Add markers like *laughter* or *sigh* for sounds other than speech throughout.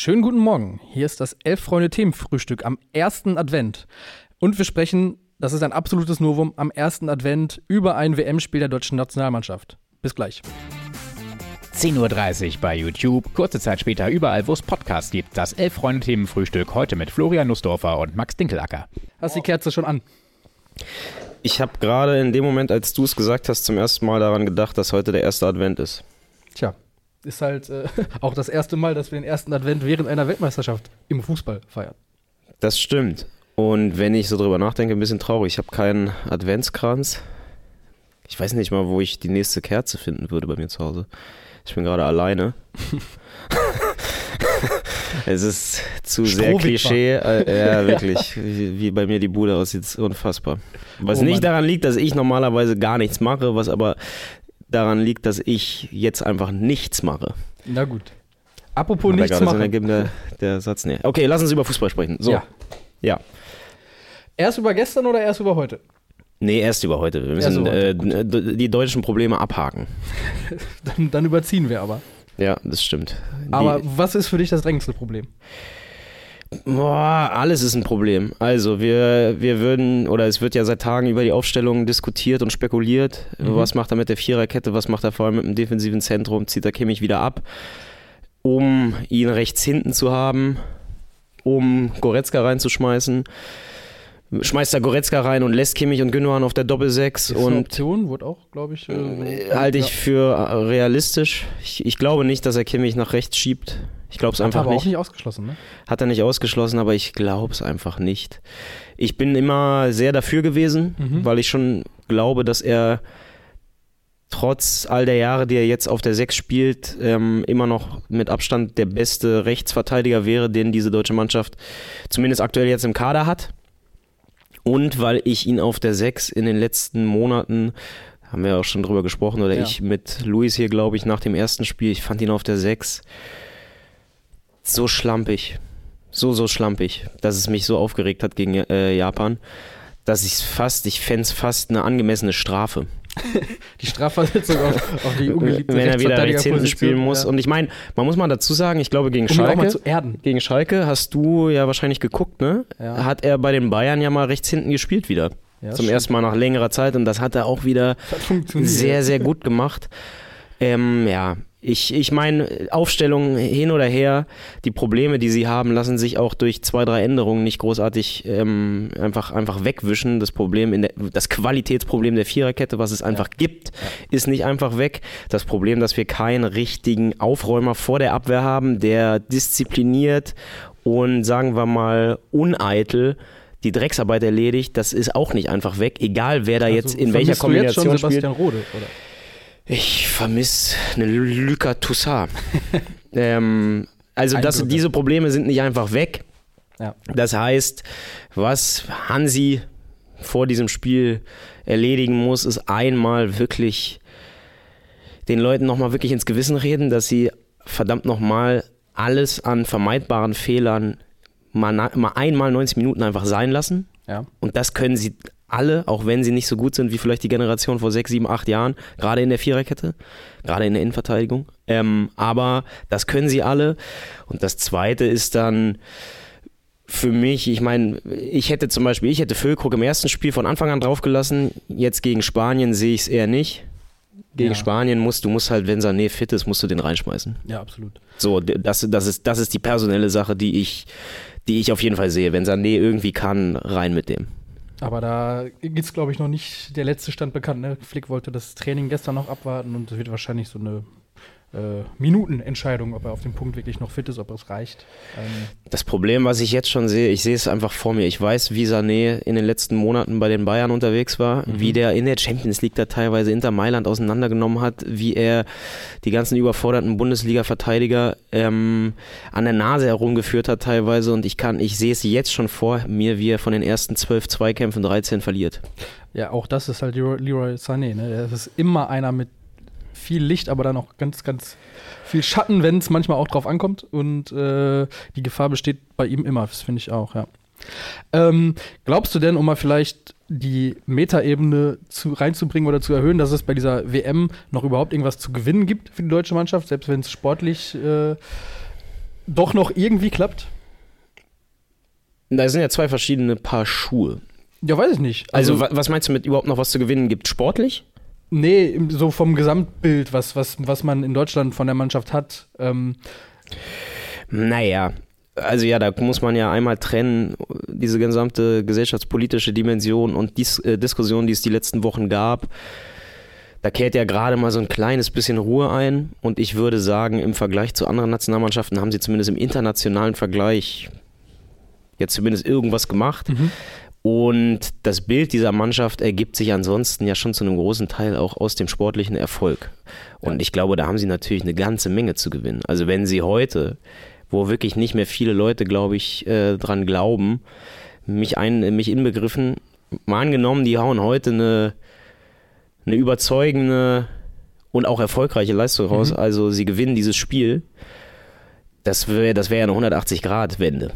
Schönen guten Morgen. Hier ist das Elf-Freunde-Themenfrühstück am ersten Advent. Und wir sprechen, das ist ein absolutes Novum, am ersten Advent über ein WM-Spiel der deutschen Nationalmannschaft. Bis gleich. 10.30 Uhr bei YouTube. Kurze Zeit später überall, wo es Podcasts gibt. Das Elf-Freunde-Themenfrühstück heute mit Florian Nussdorfer und Max Dinkelacker. Hast die Kerze schon an? Ich habe gerade in dem Moment, als du es gesagt hast, zum ersten Mal daran gedacht, dass heute der erste Advent ist. Tja, ist halt äh, *laughs* auch das erste Mal, dass wir den ersten Advent während einer Weltmeisterschaft im Fußball feiern. Das stimmt. Und wenn ich so drüber nachdenke, ein bisschen traurig. Ich habe keinen Adventskranz. Ich weiß nicht mal, wo ich die nächste Kerze finden würde bei mir zu Hause. Ich bin gerade alleine. *laughs* es ist zu sehr Klischee. Äh, ja, wirklich. Wie, wie, bei mir die Bude aussieht, ist unfassbar. Was oh, nicht daran liegt, dass ich normalerweise gar nichts mache, was aber daran liegt, dass ich jetzt einfach nichts mache. Na gut. Apropos Hat nichts machen. Ergeben, der, der Satz, nee. Okay, lass uns über Fußball sprechen. So. Ja. ja. Erst über gestern oder erst über heute? Nee, erst über heute. Wir müssen heute, äh, die deutschen Probleme abhaken. *laughs* dann, dann, überziehen wir aber. Ja, das stimmt. Aber die, was ist für dich das drängendste Problem? Boah, alles ist ein Problem. Also wir, wir würden, oder es wird ja seit Tagen über die Aufstellung diskutiert und spekuliert. Mhm. Was macht er mit der Viererkette, was macht er vor allem mit dem defensiven Zentrum, zieht er Kimmich wieder ab, um ihn rechts hinten zu haben, um Goretzka reinzuschmeißen schmeißt da Goretzka rein und lässt Kimmich und Gündogan auf der Doppelsechs. Und Option, wird auch, glaube ich. Äh, halte ich für realistisch. Ich, ich, glaube nicht, dass er Kimmich nach rechts schiebt. Ich glaube es einfach aber nicht. auch nicht ausgeschlossen, ne? Hat er nicht ausgeschlossen, aber ich glaube es einfach nicht. Ich bin immer sehr dafür gewesen, mhm. weil ich schon glaube, dass er trotz all der Jahre, die er jetzt auf der Sechs spielt, ähm, immer noch mit Abstand der beste Rechtsverteidiger wäre, den diese deutsche Mannschaft zumindest aktuell jetzt im Kader hat. Und weil ich ihn auf der 6 in den letzten Monaten, haben wir auch schon drüber gesprochen, oder ja. ich mit Luis hier, glaube ich, nach dem ersten Spiel, ich fand ihn auf der 6 so schlampig. So, so schlampig, dass es mich so aufgeregt hat gegen äh, Japan, dass ich es fast, ich fände es fast eine angemessene Strafe. *laughs* die Strafversetzung auf, auf die ungeliebte Wenn er wieder rechts hinten spielen muss. Ja. Und ich meine, man muss mal dazu sagen, ich glaube gegen um Schalke, gegen Schalke hast du ja wahrscheinlich geguckt, ne? Ja. Hat er bei den Bayern ja mal rechts hinten gespielt wieder. Ja, Zum stimmt. ersten Mal nach längerer Zeit und das hat er auch wieder sehr, sehr gut gemacht. Ähm, ja, ich, ich meine, Aufstellung hin oder her, die Probleme, die sie haben, lassen sich auch durch zwei, drei Änderungen nicht großartig ähm, einfach, einfach wegwischen. Das Problem, in der, das Qualitätsproblem der Viererkette, was es einfach gibt, ist nicht einfach weg. Das Problem, dass wir keinen richtigen Aufräumer vor der Abwehr haben, der diszipliniert und sagen wir mal uneitel die Drecksarbeit erledigt, das ist auch nicht einfach weg, egal wer da also jetzt in welcher Kombination du jetzt schon Sebastian Rode, oder? Ich vermisse eine Luca Toussaint. *laughs* ähm, also das, diese Probleme sind nicht einfach weg. Ja. Das heißt, was Hansi vor diesem Spiel erledigen muss, ist einmal wirklich den Leuten nochmal wirklich ins Gewissen reden, dass sie verdammt nochmal alles an vermeidbaren Fehlern mal, mal einmal 90 Minuten einfach sein lassen. Ja. Und das können sie alle, auch wenn sie nicht so gut sind wie vielleicht die Generation vor sechs, sieben, acht Jahren, gerade in der Viererkette, gerade in der Innenverteidigung. Ähm, aber das können sie alle. Und das Zweite ist dann für mich, ich meine, ich hätte zum Beispiel, ich hätte Füllkrug im ersten Spiel von Anfang an draufgelassen. Jetzt gegen Spanien sehe ich es eher nicht. Gegen ja. Spanien musst du musst halt, wenn Sané fit ist, musst du den reinschmeißen. Ja, absolut. So, das, das, ist, das ist die personelle Sache, die ich, die ich auf jeden Fall sehe. Wenn Sané irgendwie kann, rein mit dem. Aber da ist, glaube ich, noch nicht der letzte Stand bekannt. Ne? Flick wollte das Training gestern noch abwarten und es wird wahrscheinlich so eine äh, Minutenentscheidung, ob er auf dem Punkt wirklich noch fit ist, ob es reicht. Ähm das Problem, was ich jetzt schon sehe, ich sehe es einfach vor mir. Ich weiß, wie Sané in den letzten Monaten bei den Bayern unterwegs war, mhm. wie der in der Champions League da teilweise Inter Mailand auseinandergenommen hat, wie er die ganzen überforderten Bundesliga-Verteidiger ähm, an der Nase herumgeführt hat teilweise und ich kann, ich sehe es jetzt schon vor mir, wie er von den ersten zwölf Zweikämpfen 13 verliert. Ja, auch das ist halt Leroy Sané, ne? Das ist immer einer mit viel Licht, aber dann auch ganz, ganz viel Schatten, wenn es manchmal auch drauf ankommt. Und äh, die Gefahr besteht bei ihm immer, das finde ich auch, ja. Ähm, glaubst du denn, um mal vielleicht die Metaebene zu, reinzubringen oder zu erhöhen, dass es bei dieser WM noch überhaupt irgendwas zu gewinnen gibt für die deutsche Mannschaft, selbst wenn es sportlich äh, doch noch irgendwie klappt? Da sind ja zwei verschiedene Paar Schuhe. Ja, weiß ich nicht. Also, also was meinst du mit überhaupt noch was zu gewinnen gibt? Sportlich? Nee, so vom Gesamtbild, was, was, was man in Deutschland von der Mannschaft hat. Ähm. Naja, also ja, da muss man ja einmal trennen, diese gesamte gesellschaftspolitische Dimension und die äh, Diskussion, die es die letzten Wochen gab. Da kehrt ja gerade mal so ein kleines bisschen Ruhe ein. Und ich würde sagen, im Vergleich zu anderen Nationalmannschaften haben sie zumindest im internationalen Vergleich jetzt zumindest irgendwas gemacht. Mhm. Und das Bild dieser Mannschaft ergibt sich ansonsten ja schon zu einem großen Teil auch aus dem sportlichen Erfolg. Und ja. ich glaube, da haben sie natürlich eine ganze Menge zu gewinnen. Also wenn sie heute, wo wirklich nicht mehr viele Leute, glaube ich, äh, dran glauben, mich, ein, mich inbegriffen, mal angenommen, die hauen heute eine, eine überzeugende und auch erfolgreiche Leistung raus. Mhm. Also sie gewinnen dieses Spiel. Das wäre das wär eine 180-Grad-Wende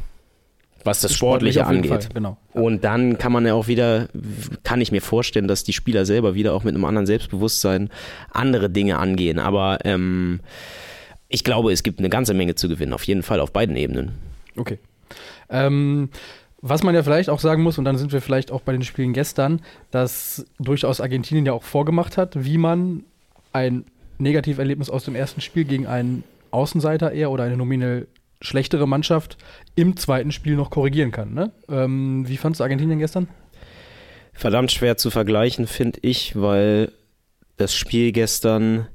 was das Sportliche Sportlich angeht. Fall, genau. Und dann kann man ja auch wieder, kann ich mir vorstellen, dass die Spieler selber wieder auch mit einem anderen Selbstbewusstsein andere Dinge angehen. Aber ähm, ich glaube, es gibt eine ganze Menge zu gewinnen, auf jeden Fall auf beiden Ebenen. Okay. Ähm, was man ja vielleicht auch sagen muss, und dann sind wir vielleicht auch bei den Spielen gestern, dass durchaus Argentinien ja auch vorgemacht hat, wie man ein Negativerlebnis aus dem ersten Spiel gegen einen Außenseiter eher oder eine nominell schlechtere Mannschaft im zweiten Spiel noch korrigieren kann. Ne? Ähm, wie fandest du Argentinien gestern? Verdammt schwer zu vergleichen, finde ich, weil das Spiel gestern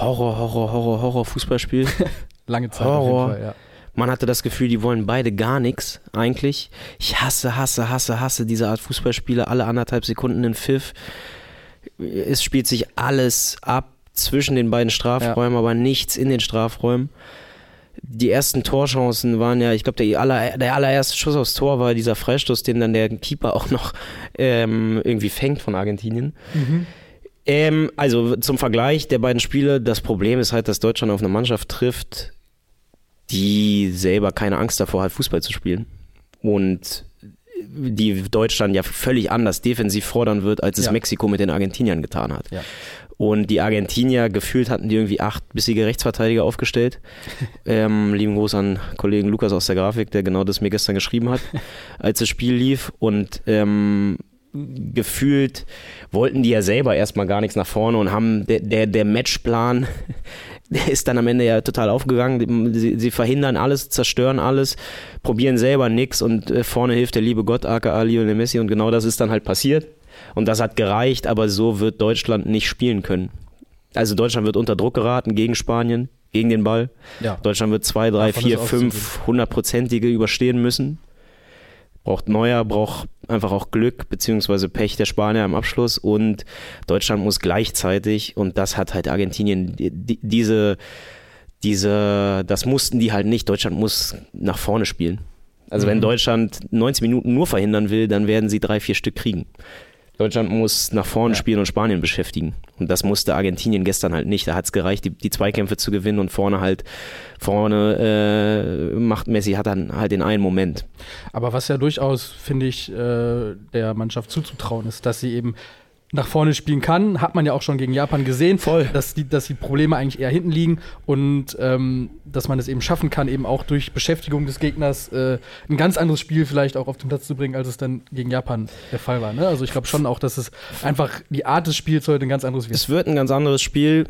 Horror, Horror, Horror, Horror Fußballspiel. *laughs* Lange Zeit. Horror. Fall, ja. Man hatte das Gefühl, die wollen beide gar nichts eigentlich. Ich hasse, hasse, hasse, hasse diese Art Fußballspiele. Alle anderthalb Sekunden in Pfiff. Es spielt sich alles ab zwischen den beiden Strafräumen, ja. aber nichts in den Strafräumen die ersten Torchancen waren ja, ich glaube, der, aller, der allererste Schuss aufs Tor war dieser Freistoß, den dann der Keeper auch noch ähm, irgendwie fängt von Argentinien. Mhm. Ähm, also zum Vergleich der beiden Spiele, das Problem ist halt, dass Deutschland auf eine Mannschaft trifft, die selber keine Angst davor hat, Fußball zu spielen. Und die Deutschland ja völlig anders defensiv fordern wird, als es ja. Mexiko mit den Argentiniern getan hat. Ja. Und die Argentinier, gefühlt hatten die irgendwie acht bissige Rechtsverteidiger aufgestellt. *laughs* ähm, lieben Gruß an Kollegen Lukas aus der Grafik, der genau das mir gestern geschrieben hat, *laughs* als das Spiel lief. Und ähm, gefühlt wollten die ja selber erstmal gar nichts nach vorne und haben der, der, der Matchplan, *laughs* ist dann am Ende ja total aufgegangen. Sie, sie verhindern alles, zerstören alles, probieren selber nichts und äh, vorne hilft der liebe Gott, aka Lionel Messi und genau das ist dann halt passiert. Und das hat gereicht, aber so wird Deutschland nicht spielen können. Also Deutschland wird unter Druck geraten gegen Spanien, gegen den Ball. Ja. Deutschland wird zwei, drei, Davon vier, fünf hundertprozentige überstehen müssen. Braucht Neuer, braucht einfach auch Glück beziehungsweise Pech der Spanier im Abschluss und Deutschland muss gleichzeitig und das hat halt Argentinien die, diese diese das mussten die halt nicht. Deutschland muss nach vorne spielen. Also mhm. wenn Deutschland 90 Minuten nur verhindern will, dann werden sie drei, vier Stück kriegen. Deutschland muss nach vorne ja. spielen und Spanien beschäftigen. Und das musste Argentinien gestern halt nicht. Da hat es gereicht, die, die, Zweikämpfe zu gewinnen und vorne halt, vorne äh, macht Messi hat dann halt den einen Moment. Aber was ja durchaus, finde ich, äh, der Mannschaft zuzutrauen ist, dass sie eben nach vorne spielen kann. Hat man ja auch schon gegen Japan gesehen, Voll. Dass, die, dass die Probleme eigentlich eher hinten liegen und ähm, dass man es eben schaffen kann, eben auch durch Beschäftigung des Gegners äh, ein ganz anderes Spiel vielleicht auch auf den Platz zu bringen, als es dann gegen Japan der Fall war. Ne? Also ich glaube schon auch, dass es einfach die Art des Spiels heute ein ganz anderes wird. Es wird ein ganz anderes Spiel.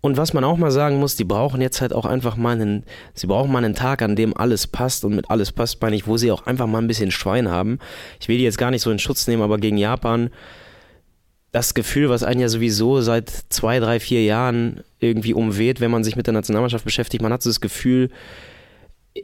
Und was man auch mal sagen muss, die brauchen jetzt halt auch einfach mal einen, sie brauchen mal einen Tag, an dem alles passt und mit alles passt meine ich, wo sie auch einfach mal ein bisschen Schwein haben. Ich will die jetzt gar nicht so in Schutz nehmen, aber gegen Japan das Gefühl, was einen ja sowieso seit zwei, drei, vier Jahren irgendwie umweht, wenn man sich mit der Nationalmannschaft beschäftigt. Man hat so das Gefühl,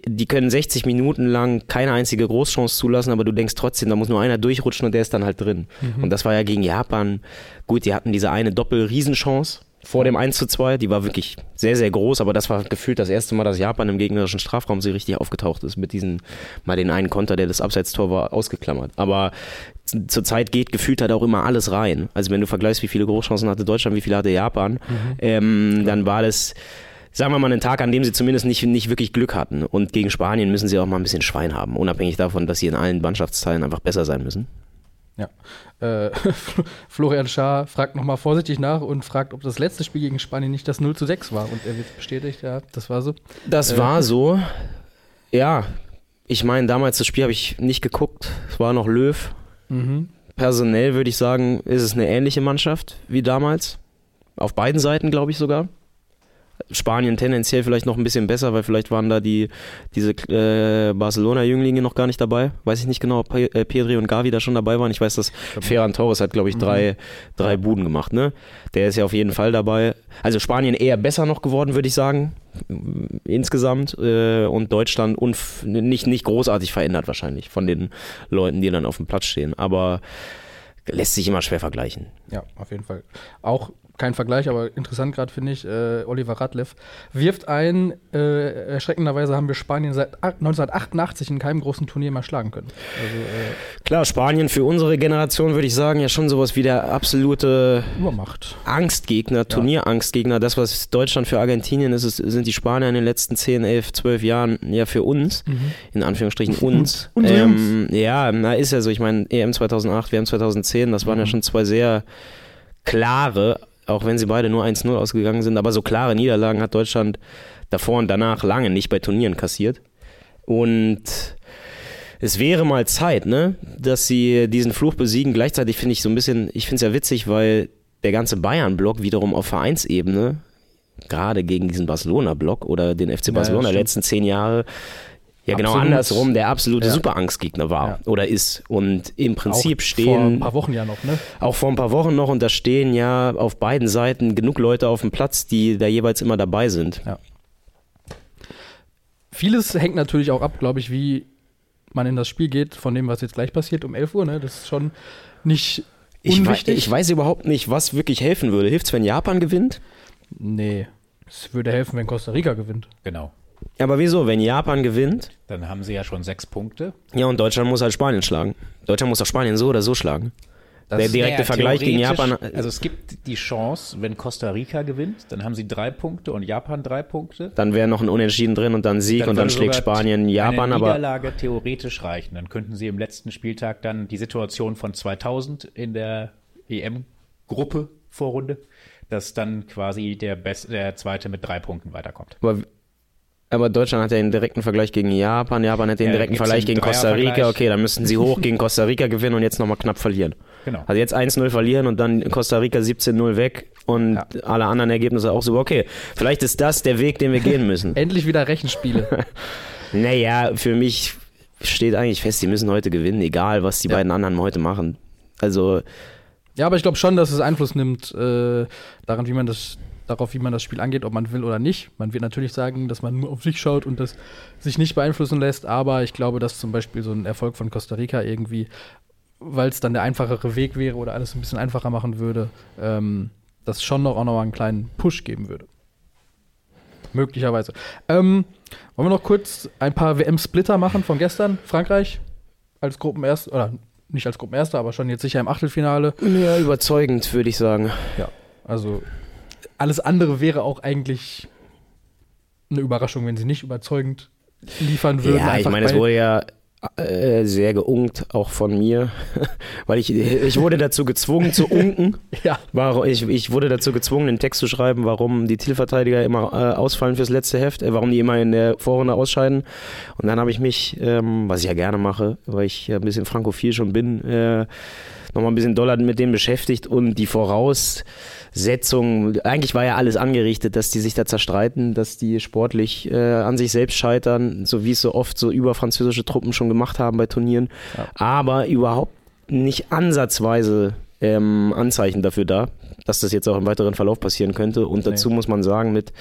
die können 60 Minuten lang keine einzige Großchance zulassen, aber du denkst trotzdem, da muss nur einer durchrutschen und der ist dann halt drin. Mhm. Und das war ja gegen Japan. Gut, die hatten diese eine Doppel-Riesenchance vor dem 1 zu 2. Die war wirklich sehr, sehr groß, aber das war gefühlt das erste Mal, dass Japan im gegnerischen Strafraum so richtig aufgetaucht ist mit diesem, mal den einen Konter, der das Abseitstor war, ausgeklammert. Aber zurzeit geht gefühlt halt auch immer alles rein. Also wenn du vergleichst, wie viele Großchancen hatte Deutschland, wie viele hatte Japan, mhm. ähm, dann war das, sagen wir mal, ein Tag, an dem sie zumindest nicht, nicht wirklich Glück hatten. Und gegen Spanien müssen sie auch mal ein bisschen Schwein haben, unabhängig davon, dass sie in allen Mannschaftsteilen einfach besser sein müssen. Ja. Äh, *laughs* Florian Schaar fragt nochmal vorsichtig nach und fragt, ob das letzte Spiel gegen Spanien nicht das 0 zu 6 war. Und er wird bestätigt, ja, das war so. Das äh, war so. Ja, ich meine, damals das Spiel habe ich nicht geguckt. Es war noch Löw. Mhm. Personell würde ich sagen, ist es eine ähnliche Mannschaft wie damals. Auf beiden Seiten, glaube ich sogar. Spanien tendenziell vielleicht noch ein bisschen besser, weil vielleicht waren da die, diese äh, Barcelona-Jünglinge noch gar nicht dabei. Weiß ich nicht genau, ob äh, Pedri und Gavi da schon dabei waren. Ich weiß, dass Ferran Torres hat, glaube ich, drei, mhm. drei Buden gemacht. Ne? Der ist ja auf jeden Fall dabei. Also Spanien eher besser noch geworden, würde ich sagen, insgesamt. Äh, und Deutschland nicht, nicht großartig verändert wahrscheinlich von den Leuten, die dann auf dem Platz stehen. Aber lässt sich immer schwer vergleichen. Ja, auf jeden Fall. Auch kein Vergleich, aber interessant gerade finde ich, äh, Oliver Radlev wirft ein, äh, erschreckenderweise haben wir Spanien seit 1988 in keinem großen Turnier mehr schlagen können. Also, äh, Klar, Spanien für unsere Generation würde ich sagen, ja schon sowas wie der absolute Übermacht. Angstgegner, Turnierangstgegner. Das, was Deutschland für Argentinien ist, ist, sind die Spanier in den letzten 10, 11, 12 Jahren ja für uns, mhm. in Anführungsstrichen uns. *laughs* ähm, ja, na ist ja so, ich meine, EM 2008, WM 2010, das waren mhm. ja schon zwei sehr klare auch wenn sie beide nur 1-0 ausgegangen sind. Aber so klare Niederlagen hat Deutschland davor und danach lange nicht bei Turnieren kassiert. Und es wäre mal Zeit, ne, dass sie diesen Fluch besiegen. Gleichzeitig finde ich so ein bisschen, ich finde es ja witzig, weil der ganze Bayern-Block wiederum auf Vereinsebene, gerade gegen diesen Barcelona-Block oder den FC Barcelona ja, letzten zehn Jahre, ja, genau Absolut. andersrum, der absolute ja. Superangstgegner war ja. oder ist. Und im Prinzip auch stehen. Vor ein paar Wochen ja noch, ne? Auch vor ein paar Wochen noch und da stehen ja auf beiden Seiten genug Leute auf dem Platz, die da jeweils immer dabei sind. Ja. Vieles hängt natürlich auch ab, glaube ich, wie man in das Spiel geht, von dem, was jetzt gleich passiert um 11 Uhr. Ne? Das ist schon nicht unwichtig. Ich, ich weiß überhaupt nicht, was wirklich helfen würde. Hilft es, wenn Japan gewinnt? Nee. Es würde helfen, wenn Costa Rica gewinnt. Genau. Aber wieso? Wenn Japan gewinnt? Dann haben sie ja schon sechs Punkte. Ja, und Deutschland muss halt Spanien schlagen. Deutschland muss auch Spanien so oder so schlagen. Das der direkte Vergleich gegen Japan. Also es gibt die Chance, wenn Costa Rica gewinnt, dann haben sie drei Punkte und Japan drei Punkte. Dann wäre noch ein Unentschieden drin und dann Sieg dann und dann schlägt Spanien Japan. Eine Niederlage aber theoretisch reichen. Dann könnten sie im letzten Spieltag dann die Situation von 2000 in der EM-Gruppe Vorrunde, dass dann quasi der, Best, der Zweite mit drei Punkten weiterkommt. Aber aber Deutschland hat ja den direkten Vergleich gegen Japan, Japan hat den ja, direkten Vergleich gegen Costa Rica. Okay, dann müssten sie hoch gegen Costa Rica gewinnen und jetzt nochmal knapp verlieren. Genau. Also jetzt 1-0 verlieren und dann Costa Rica 17-0 weg und ja. alle anderen Ergebnisse auch so. Okay, vielleicht ist das der Weg, den wir gehen müssen. *laughs* Endlich wieder Rechenspiele. *laughs* naja, für mich steht eigentlich fest, sie müssen heute gewinnen, egal was die ja. beiden anderen heute machen. Also. Ja, aber ich glaube schon, dass es Einfluss nimmt äh, daran, wie man das darauf, wie man das Spiel angeht, ob man will oder nicht. Man wird natürlich sagen, dass man nur auf sich schaut und das sich nicht beeinflussen lässt, aber ich glaube, dass zum Beispiel so ein Erfolg von Costa Rica irgendwie, weil es dann der einfachere Weg wäre oder alles ein bisschen einfacher machen würde, ähm, das schon noch auch noch mal einen kleinen Push geben würde. Möglicherweise. Ähm, wollen wir noch kurz ein paar WM-Splitter machen von gestern? Frankreich als Gruppenerster, oder nicht als Gruppenerster, aber schon jetzt sicher im Achtelfinale. Ja, überzeugend, würde ich sagen. Ja, also alles andere wäre auch eigentlich eine Überraschung, wenn sie nicht überzeugend liefern würden. Ja, ich meine, es wurde ja äh, sehr geunkt, auch von mir, *laughs* weil ich, ich wurde dazu gezwungen zu unken. *laughs* ja. War, ich, ich wurde dazu gezwungen, einen Text zu schreiben, warum die Zielverteidiger immer äh, ausfallen fürs letzte Heft, äh, warum die immer in der Vorrunde ausscheiden. Und dann habe ich mich, ähm, was ich ja gerne mache, weil ich ja ein bisschen frankophil schon bin, äh, nochmal ein bisschen doller mit dem beschäftigt und die Voraussetzungen, eigentlich war ja alles angerichtet, dass die sich da zerstreiten, dass die sportlich äh, an sich selbst scheitern, so wie es so oft so über französische Truppen schon gemacht haben bei Turnieren, ja. aber überhaupt nicht ansatzweise ähm, Anzeichen dafür da, dass das jetzt auch im weiteren Verlauf passieren könnte. Und dazu nee. muss man sagen, mit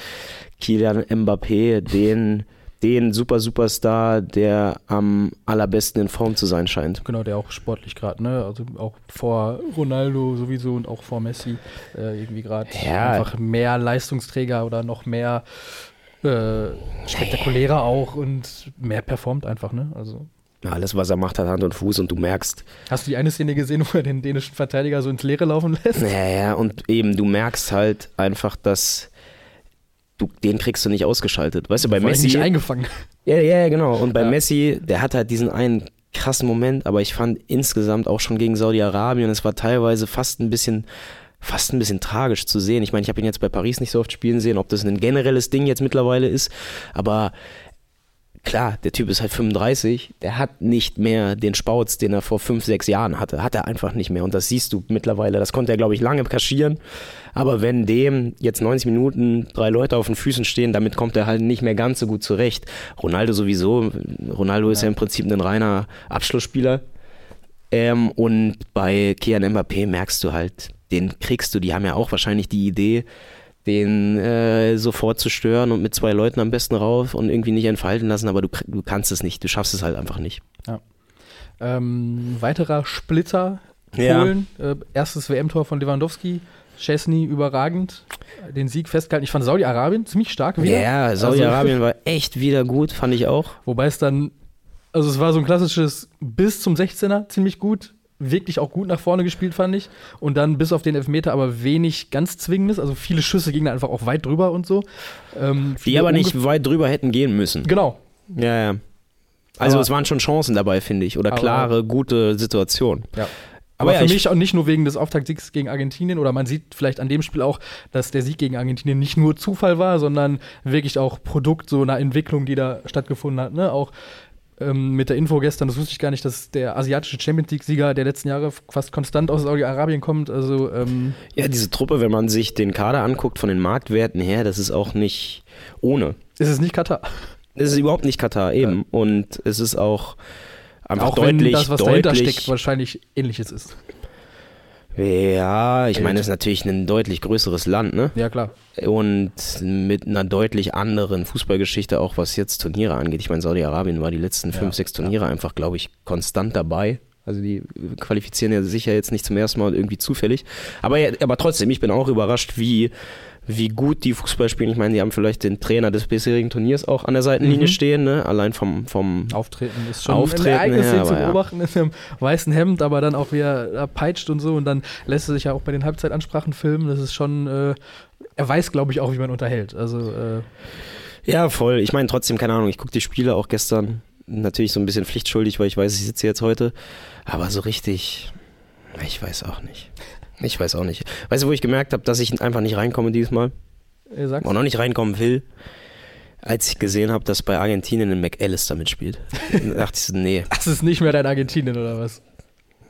Kilian Mbappé, den den Super Superstar, der am allerbesten in Form zu sein scheint. Genau, der auch sportlich gerade, ne? Also auch vor Ronaldo sowieso und auch vor Messi äh, irgendwie gerade ja. einfach mehr Leistungsträger oder noch mehr äh, spektakulärer auch und mehr performt einfach, ne? Also alles, was er macht, hat Hand und Fuß und du merkst. Hast du die eine Szene gesehen, wo er den dänischen Verteidiger so ins Leere laufen lässt? Ja, ja, und eben, du merkst halt einfach, dass du, den kriegst du nicht ausgeschaltet. Weißt du, bei Messi. nicht eingefangen. Ja, ja, genau. Und bei ja. Messi, der hat halt diesen einen krassen Moment, aber ich fand insgesamt auch schon gegen Saudi-Arabien, es war teilweise fast ein bisschen fast ein bisschen tragisch zu sehen. Ich meine, ich habe ihn jetzt bei Paris nicht so oft spielen sehen, ob das ein generelles Ding jetzt mittlerweile ist, aber klar, der Typ ist halt 35, der hat nicht mehr den Spauz, den er vor fünf, sechs Jahren hatte. Hat er einfach nicht mehr. Und das siehst du mittlerweile. Das konnte er, glaube ich, lange kaschieren. Aber wenn dem jetzt 90 Minuten drei Leute auf den Füßen stehen, damit kommt er halt nicht mehr ganz so gut zurecht. Ronaldo sowieso. Ronaldo ja. ist ja im Prinzip ein reiner Abschlussspieler. Ähm, und bei Kian Mbappé merkst du halt, den kriegst du. Die haben ja auch wahrscheinlich die Idee, den äh, sofort zu stören und mit zwei Leuten am besten rauf und irgendwie nicht entfalten lassen, aber du, du kannst es nicht, du schaffst es halt einfach nicht. Ja. Ähm, weiterer Splitter Polen, ja. äh, erstes WM-Tor von Lewandowski. Chesney überragend den Sieg festgehalten. Ich fand Saudi-Arabien ziemlich stark wieder. Ja, Saudi-Arabien also, *laughs* war echt wieder gut, fand ich auch. Wobei es dann, also es war so ein klassisches bis zum 16er ziemlich gut, wirklich auch gut nach vorne gespielt, fand ich. Und dann bis auf den Elfmeter aber wenig ganz Zwingendes. Also viele Schüsse gingen einfach auch weit drüber und so. Ähm, Die aber nicht weit drüber hätten gehen müssen. Genau. Ja, ja. Also aber, es waren schon Chancen dabei, finde ich. Oder klare, gute Situationen. Ja. Aber, aber für mich auch nicht nur wegen des Auftaktsiegs gegen Argentinien oder man sieht vielleicht an dem Spiel auch, dass der Sieg gegen Argentinien nicht nur Zufall war, sondern wirklich auch Produkt so einer Entwicklung, die da stattgefunden hat. Ne? Auch ähm, mit der Info gestern, das wusste ich gar nicht, dass der asiatische Champions League-Sieger der letzten Jahre fast konstant aus Saudi-Arabien kommt. Also, ähm ja, diese Truppe, wenn man sich den Kader anguckt, von den Marktwerten her, das ist auch nicht ohne. Es ist nicht Katar. Es ist überhaupt nicht Katar, eben. Ja. Und es ist auch einfach auch deutlich. Wenn das, was deutlich, dahinter steckt, wahrscheinlich ähnliches ist. Ja, ich meine, es ist natürlich ein deutlich größeres Land, ne? Ja, klar. Und mit einer deutlich anderen Fußballgeschichte, auch was jetzt Turniere angeht. Ich meine, Saudi-Arabien war die letzten fünf, ja, sechs Turniere ja. einfach, glaube ich, konstant dabei. Also die qualifizieren ja sicher jetzt nicht zum ersten Mal irgendwie zufällig. Aber, aber trotzdem, ich bin auch überrascht, wie wie gut die Fußball spielen. Ich meine, die haben vielleicht den Trainer des bisherigen Turniers auch an der Seitenlinie mhm. stehen, ne? allein vom, vom Auftreten ist schon Auftreten ein Ereignis her, zu beobachten ja. in einem weißen Hemd, aber dann auch wie er peitscht und so und dann lässt er sich ja auch bei den Halbzeitansprachen filmen. Das ist schon, äh, er weiß, glaube ich, auch, wie man unterhält. Also äh, ja, voll. Ich meine trotzdem, keine Ahnung, ich gucke die Spiele auch gestern natürlich so ein bisschen pflichtschuldig, weil ich weiß, ich sitze jetzt heute, aber so richtig, ich weiß auch nicht. Ich weiß auch nicht. Weißt du, wo ich gemerkt habe, dass ich einfach nicht reinkomme diesmal? Sag's. Und noch nicht reinkommen will? Als ich gesehen habe, dass bei Argentinien ein McAllister mitspielt. *laughs* dachte ich so, nee. Das ist nicht mehr dein Argentinien, oder was?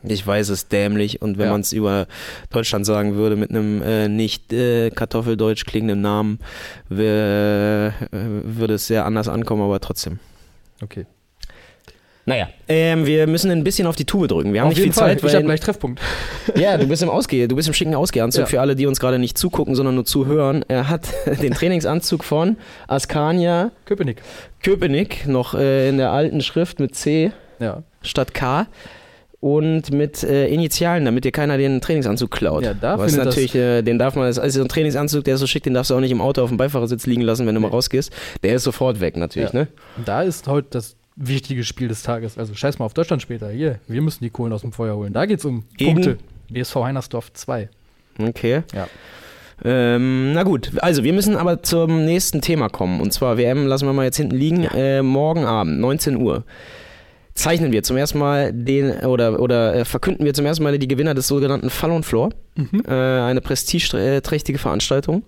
Ich weiß es dämlich und wenn ja. man es über Deutschland sagen würde mit einem äh, nicht äh, kartoffeldeutsch klingenden Namen, wär, äh, würde es sehr anders ankommen, aber trotzdem. Okay. Naja, ähm, wir müssen ein bisschen auf die Tube drücken. Wir haben auf nicht viel Fall. Zeit. Ich habe gleich Treffpunkt. Ja, du bist im *laughs* Ausgeh, du bist im schicken Ausgehanzug. Ja. Für alle, die uns gerade nicht zugucken, sondern nur zuhören. Er hat *laughs* den Trainingsanzug von Askania Köpenick. Köpenick, noch äh, in der alten Schrift mit C ja. statt K und mit äh, Initialen, damit dir keiner den Trainingsanzug klaut. Ja, da Was natürlich, äh, den darf man, also so ein Trainingsanzug, der ist so schick, den darfst du auch nicht im Auto auf dem Beifahrersitz liegen lassen, wenn du mal rausgehst. Der ist sofort weg natürlich, ja. ne? Da ist heute das wichtiges Spiel des Tages. Also scheiß mal auf Deutschland später. Hier, wir müssen die Kohlen aus dem Feuer holen. Da geht es um Gegen? Punkte. BSV Heinersdorf 2. Okay. Ja. Ähm, na gut, also wir müssen aber zum nächsten Thema kommen. Und zwar WM lassen wir mal jetzt hinten liegen. Äh, morgen Abend, 19 Uhr, zeichnen wir zum ersten Mal den oder, oder äh, verkünden wir zum ersten Mal die Gewinner des sogenannten Fall und Floor. Mhm. Äh, eine prestigeträchtige Veranstaltung.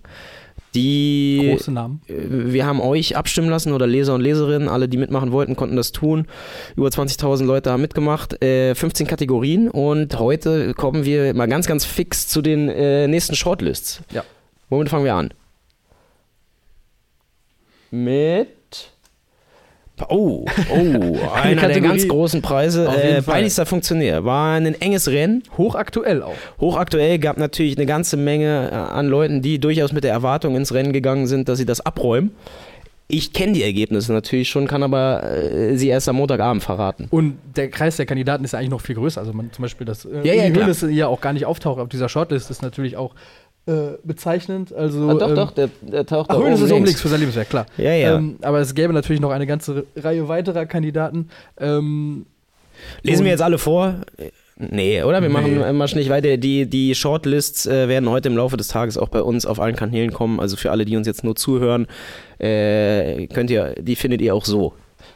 Die, Große Namen. Äh, wir haben euch abstimmen lassen oder Leser und Leserinnen, alle, die mitmachen wollten, konnten das tun. Über 20.000 Leute haben mitgemacht, äh, 15 Kategorien und heute kommen wir mal ganz, ganz fix zu den äh, nächsten Shortlists. Ja. Womit fangen wir an? Mit Oh, oh, *laughs* einer der ganz großen Preise. Äh, peinlichster Funktionär. War ein enges Rennen. Hochaktuell auch. Hochaktuell gab natürlich eine ganze Menge äh, an Leuten, die durchaus mit der Erwartung ins Rennen gegangen sind, dass sie das abräumen. Ich kenne die Ergebnisse natürlich schon, kann aber äh, sie erst am Montagabend verraten. Und der Kreis der Kandidaten ist ja eigentlich noch viel größer. Also man zum Beispiel, dass äh, ja, ja, die Höhle ja auch gar nicht auftaucht auf dieser Shortlist, ist natürlich auch äh, bezeichnend. Also, ah, doch, ähm, doch, der, der taucht ach, da oben ist oben links für sein Lebenswerk, klar. Ja, ja. Ähm, aber es gäbe natürlich noch eine ganze Reihe weiterer Kandidaten. Ähm, Lesen wir jetzt alle vor? Nee, oder? Wir nee. machen mal schnell weiter. Die, die Shortlists äh, werden heute im Laufe des Tages auch bei uns auf allen Kanälen kommen. Also für alle, die uns jetzt nur zuhören, äh, könnt ihr, die findet ihr auch so.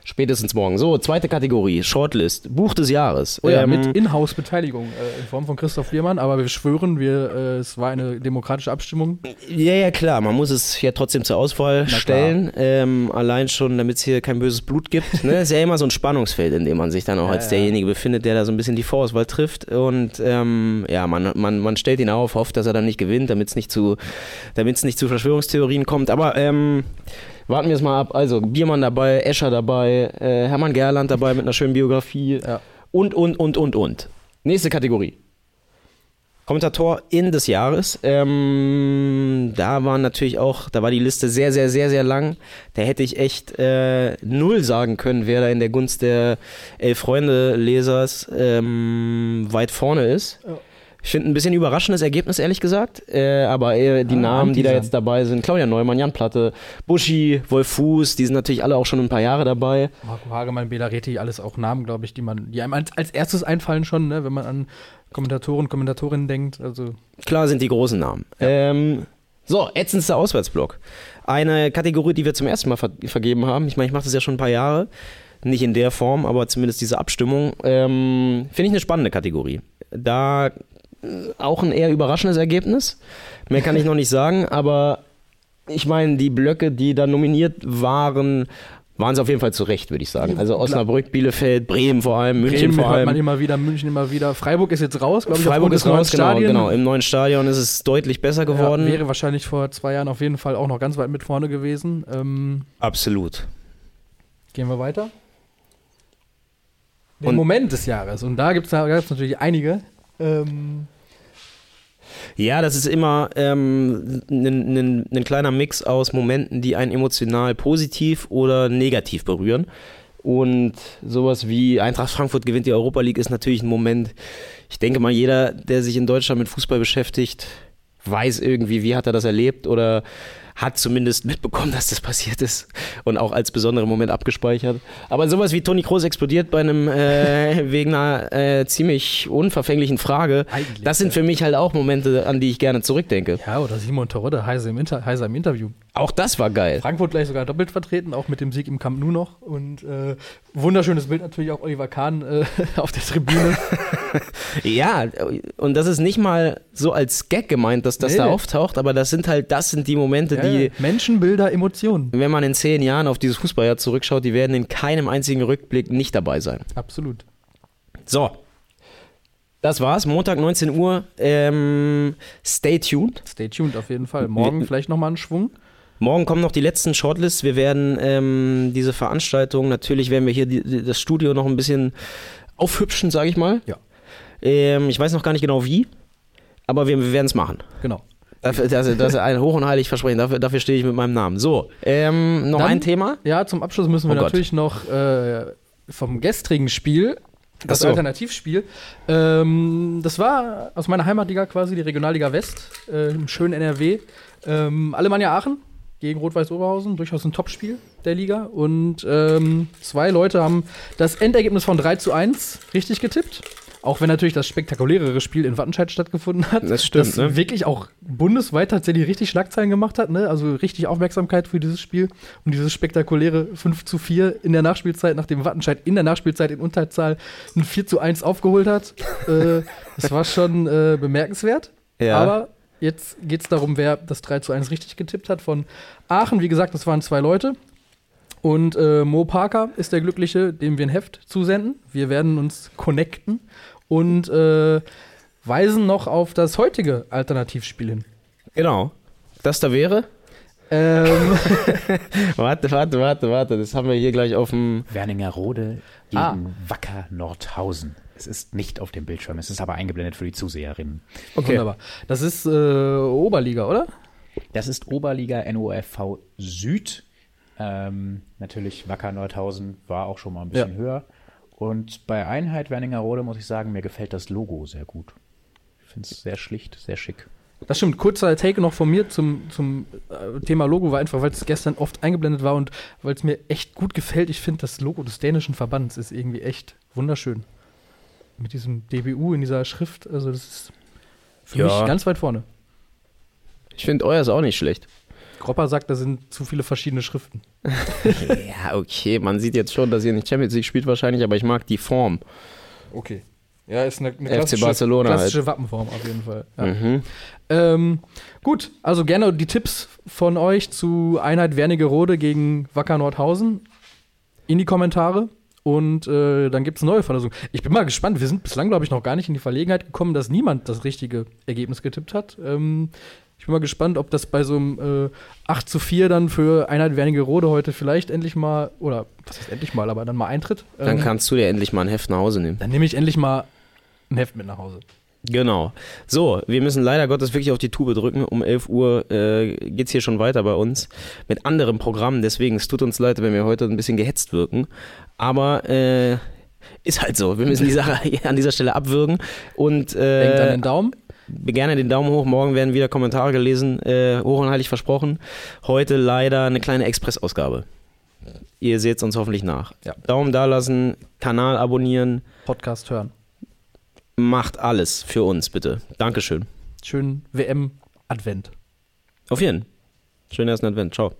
Spätestens morgen. So, zweite Kategorie, Shortlist, Buch des Jahres. Oh ja, ähm, mit Inhouse-Beteiligung äh, in Form von Christoph Liermann, aber wir schwören, wir, äh, es war eine demokratische Abstimmung. Ja, ja, klar, man muss es ja trotzdem zur Auswahl Na stellen. Ähm, allein schon, damit es hier kein böses Blut gibt. Ne? ist ja immer so ein Spannungsfeld, in dem man sich dann auch *laughs* ja, als derjenige befindet, der da so ein bisschen die Vorauswahl trifft. Und ähm, ja, man, man, man stellt ihn auf, hofft, dass er dann nicht gewinnt, damit es nicht zu, nicht zu Verschwörungstheorien kommt. Aber ähm, warten wir es mal ab. Also Biermann dabei, Escher dabei, äh, Hermann Gerland dabei mit einer schönen Biografie ja. und, und, und, und, und. Nächste Kategorie. Kommentator in des Jahres. Ähm, da war natürlich auch, da war die Liste sehr, sehr, sehr, sehr lang. Da hätte ich echt äh, null sagen können, wer da in der Gunst der Elf Freunde Lesers ähm, weit vorne ist. Ja. Ich finde ein bisschen überraschendes Ergebnis, ehrlich gesagt. Äh, aber äh, die ah, Namen, die da jetzt dabei sind, Claudia Neumann, Jan Platte, Buschi, Wolf Fuß, die sind natürlich alle auch schon ein paar Jahre dabei. Marco Hagemann, Bela Reti, alles auch Namen, glaube ich, die man, die einem als, als erstes einfallen schon, ne, wenn man an Kommentatoren, Kommentatorinnen denkt. Also. Klar sind die großen Namen. Ja. Ähm, so, ätzendster Auswärtsblock. Eine Kategorie, die wir zum ersten Mal ver vergeben haben. Ich meine, ich mache das ja schon ein paar Jahre. Nicht in der Form, aber zumindest diese Abstimmung. Ähm, Finde ich eine spannende Kategorie. Da auch ein eher überraschendes Ergebnis. Mehr kann ich noch nicht sagen, aber ich meine, die Blöcke, die da nominiert waren, waren es auf jeden Fall zu Recht, würde ich sagen. Also Osnabrück, Bielefeld, Bremen vor allem, München Bremen vor allem. man immer wieder, München immer wieder. Freiburg ist jetzt raus, glaube ich. Freiburg ist raus, genau, genau. Im neuen Stadion ist es deutlich besser geworden. Ja, wäre wahrscheinlich vor zwei Jahren auf jeden Fall auch noch ganz weit mit vorne gewesen. Ähm, Absolut. Gehen wir weiter. Den Moment des Jahres. Und da gibt es natürlich einige. Ähm, ja, das ist immer ähm, ein kleiner Mix aus Momenten, die einen emotional positiv oder negativ berühren. Und sowas wie Eintracht Frankfurt gewinnt die Europa League ist natürlich ein Moment, ich denke mal, jeder, der sich in Deutschland mit Fußball beschäftigt, weiß irgendwie, wie hat er das erlebt oder hat zumindest mitbekommen, dass das passiert ist und auch als besonderen Moment abgespeichert. Aber sowas wie Toni Kroos explodiert bei einem äh, *laughs* wegen einer äh, ziemlich unverfänglichen Frage, Eigentlich, das sind für mich halt auch Momente, an die ich gerne zurückdenke. Ja, oder Simon Terodde, heiser im, Inter heiser im Interview. Auch das war geil. Frankfurt gleich sogar doppelt vertreten, auch mit dem Sieg im Camp Nou noch. Und äh, wunderschönes Bild natürlich auch Oliver Kahn äh, *laughs* auf der Tribüne. *laughs* ja, und das ist nicht mal so als Gag gemeint, dass das nee. da auftaucht, aber das sind halt, das sind die Momente, ja, die. Menschenbilder, Emotionen. Wenn man in zehn Jahren auf dieses Fußballjahr zurückschaut, die werden in keinem einzigen Rückblick nicht dabei sein. Absolut. So, das war's. Montag 19 Uhr. Ähm, stay tuned. Stay tuned auf jeden Fall. Morgen vielleicht nochmal einen Schwung. Morgen kommen noch die letzten Shortlists. Wir werden ähm, diese Veranstaltung, natürlich werden wir hier die, die, das Studio noch ein bisschen aufhübschen, sage ich mal. Ja. Ähm, ich weiß noch gar nicht genau wie, aber wir, wir werden es machen. Genau. Dafür, das, ist ein hoch und heilig Versprechen. Dafür, dafür stehe ich mit meinem Namen. So, ähm, noch Dann, ein Thema? Ja, zum Abschluss müssen wir oh natürlich noch äh, vom gestrigen Spiel das so. Alternativspiel. Ähm, das war aus meiner Heimatliga quasi, die Regionalliga West, äh, im schönen NRW. Ähm, Alemannia Aachen gegen Rot-Weiß Oberhausen. Durchaus ein Topspiel der Liga. Und ähm, zwei Leute haben das Endergebnis von 3 zu 1 richtig getippt. Auch wenn natürlich das spektakulärere Spiel in Wattenscheid stattgefunden hat. Das stimmt. Das ne? wirklich auch bundesweit tatsächlich richtig Schlagzeilen gemacht hat. Ne? Also richtig Aufmerksamkeit für dieses Spiel. Und dieses spektakuläre 5 zu 4 in der Nachspielzeit, nachdem Wattenscheid in der Nachspielzeit in Unterzahl ein 4 zu 1 aufgeholt hat. äh, das war schon äh, bemerkenswert. Ja. Aber Jetzt geht es darum, wer das 3 zu 1 richtig getippt hat. Von Aachen, wie gesagt, das waren zwei Leute. Und äh, Mo Parker ist der Glückliche, dem wir ein Heft zusenden. Wir werden uns connecten und äh, weisen noch auf das heutige Alternativspiel hin. Genau. Das da wäre? Ähm. *laughs* warte, warte, warte, warte. Das haben wir hier gleich auf dem. Werningerode gegen ah. Wacker Nordhausen. Es ist nicht auf dem Bildschirm, es ist aber eingeblendet für die Zuseherinnen. Okay. Wunderbar. Das ist äh, Oberliga, oder? Das ist Oberliga NOFV Süd. Ähm, natürlich Wacker Nordhausen war auch schon mal ein bisschen ja. höher. Und bei Einheit Werningerode muss ich sagen, mir gefällt das Logo sehr gut. Ich finde es sehr schlicht, sehr schick. Das stimmt. Kurzer Take noch von mir zum, zum äh, Thema Logo war einfach, weil es gestern oft eingeblendet war und weil es mir echt gut gefällt. Ich finde, das Logo des dänischen Verbands ist irgendwie echt wunderschön mit diesem DBU in dieser Schrift. Also das ist für ja. mich ganz weit vorne. Ich finde euer ist auch nicht schlecht. Gropper sagt, da sind zu viele verschiedene Schriften. *laughs* ja, okay, man sieht jetzt schon, dass ihr nicht Champions League spielt wahrscheinlich, aber ich mag die Form. Okay. Ja, ist eine, eine klassische, Barcelona klassische halt. Wappenform auf jeden Fall. Ja. Mhm. Ähm, gut, also gerne die Tipps von euch zu Einheit Wernigerode gegen Wacker Nordhausen in die Kommentare. Und äh, dann gibt es neue Verlosungen. Ich bin mal gespannt. Wir sind bislang, glaube ich, noch gar nicht in die Verlegenheit gekommen, dass niemand das richtige Ergebnis getippt hat. Ähm, ich bin mal gespannt, ob das bei so einem äh, 8 zu 4 dann für Einheit Wernigerode heute vielleicht endlich mal, oder was heißt endlich mal, aber dann mal eintritt. Ähm, dann kannst du dir endlich mal ein Heft nach Hause nehmen. Dann nehme ich endlich mal ein Heft mit nach Hause. Genau. So, wir müssen leider Gottes wirklich auf die Tube drücken. Um 11 Uhr äh, geht es hier schon weiter bei uns mit anderem Programm. Deswegen, es tut uns leid, wenn wir heute ein bisschen gehetzt wirken. Aber äh, ist halt so. Wir müssen die Sache *laughs* an dieser Stelle abwürgen. Und, äh, Denkt an den Daumen. Gerne den Daumen hoch. Morgen werden wieder Kommentare gelesen. Äh, hoch und heilig versprochen. Heute leider eine kleine Expressausgabe. Ihr seht es uns hoffentlich nach. Ja. Daumen da lassen, Kanal abonnieren. Podcast hören macht alles für uns, bitte. Dankeschön. Schönen WM-Advent. Auf jeden. Schönen ersten Advent. Ciao.